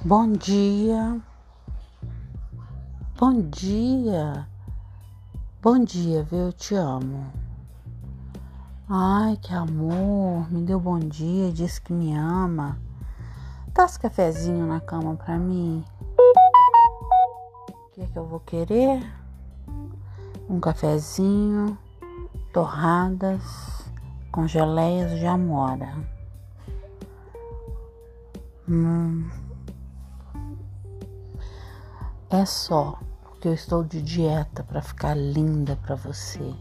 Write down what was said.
Bom dia. Bom dia. Bom dia, viu? Eu te amo. Ai, que amor. Me deu bom dia, disse que me ama. Traz cafezinho na cama pra mim. O que é que eu vou querer? Um cafezinho, torradas com geleias de amora. Hum. É só porque eu estou de dieta para ficar linda para você.